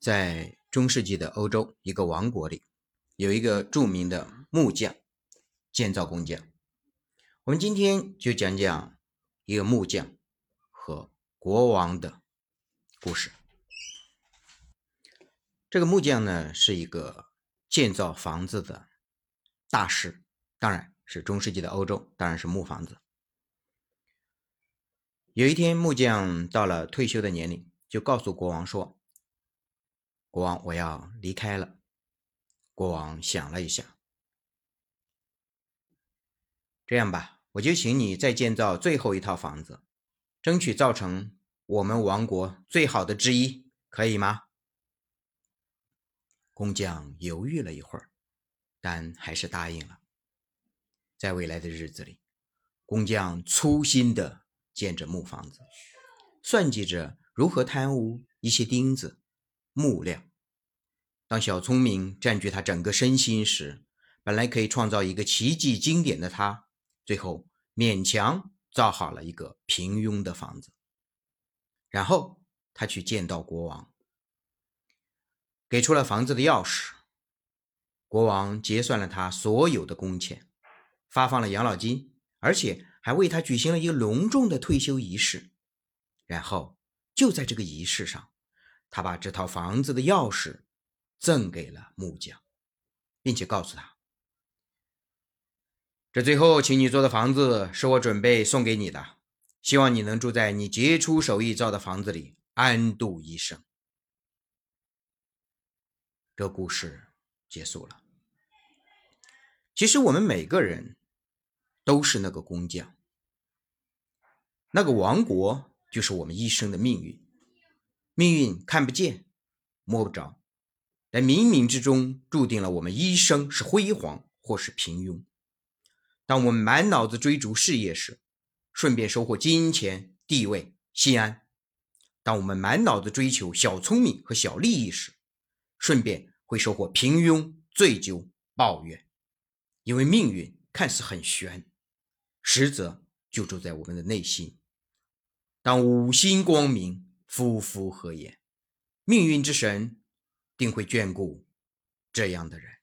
在中世纪的欧洲一个王国里，有一个著名的木匠，建造工匠。我们今天就讲讲一个木匠和国王的故事。这个木匠呢，是一个建造房子的大师，当然是中世纪的欧洲，当然是木房子。有一天，木匠到了退休的年龄，就告诉国王说：“国王，我要离开了。”国王想了一下，这样吧，我就请你再建造最后一套房子，争取造成我们王国最好的之一，可以吗？工匠犹豫了一会儿，但还是答应了。在未来的日子里，工匠粗心的。建着木房子，算计着如何贪污一些钉子、木料。当小聪明占据他整个身心时，本来可以创造一个奇迹经典的他，最后勉强造好了一个平庸的房子。然后他去见到国王，给出了房子的钥匙。国王结算了他所有的工钱，发放了养老金，而且。还为他举行了一个隆重的退休仪式，然后就在这个仪式上，他把这套房子的钥匙赠给了木匠，并且告诉他：“这最后请你做的房子是我准备送给你的，希望你能住在你杰出手艺造的房子里，安度一生。”这故事结束了。其实我们每个人。都是那个工匠，那个王国就是我们一生的命运。命运看不见、摸不着，但冥冥之中注定了我们一生是辉煌或是平庸。当我们满脑子追逐事业时，顺便收获金钱、地位、心安；当我们满脑子追求小聪明和小利益时，顺便会收获平庸、醉酒、抱怨。因为命运看似很悬。实则就住在我们的内心。当五星光明，夫妇何言，命运之神定会眷顾这样的人。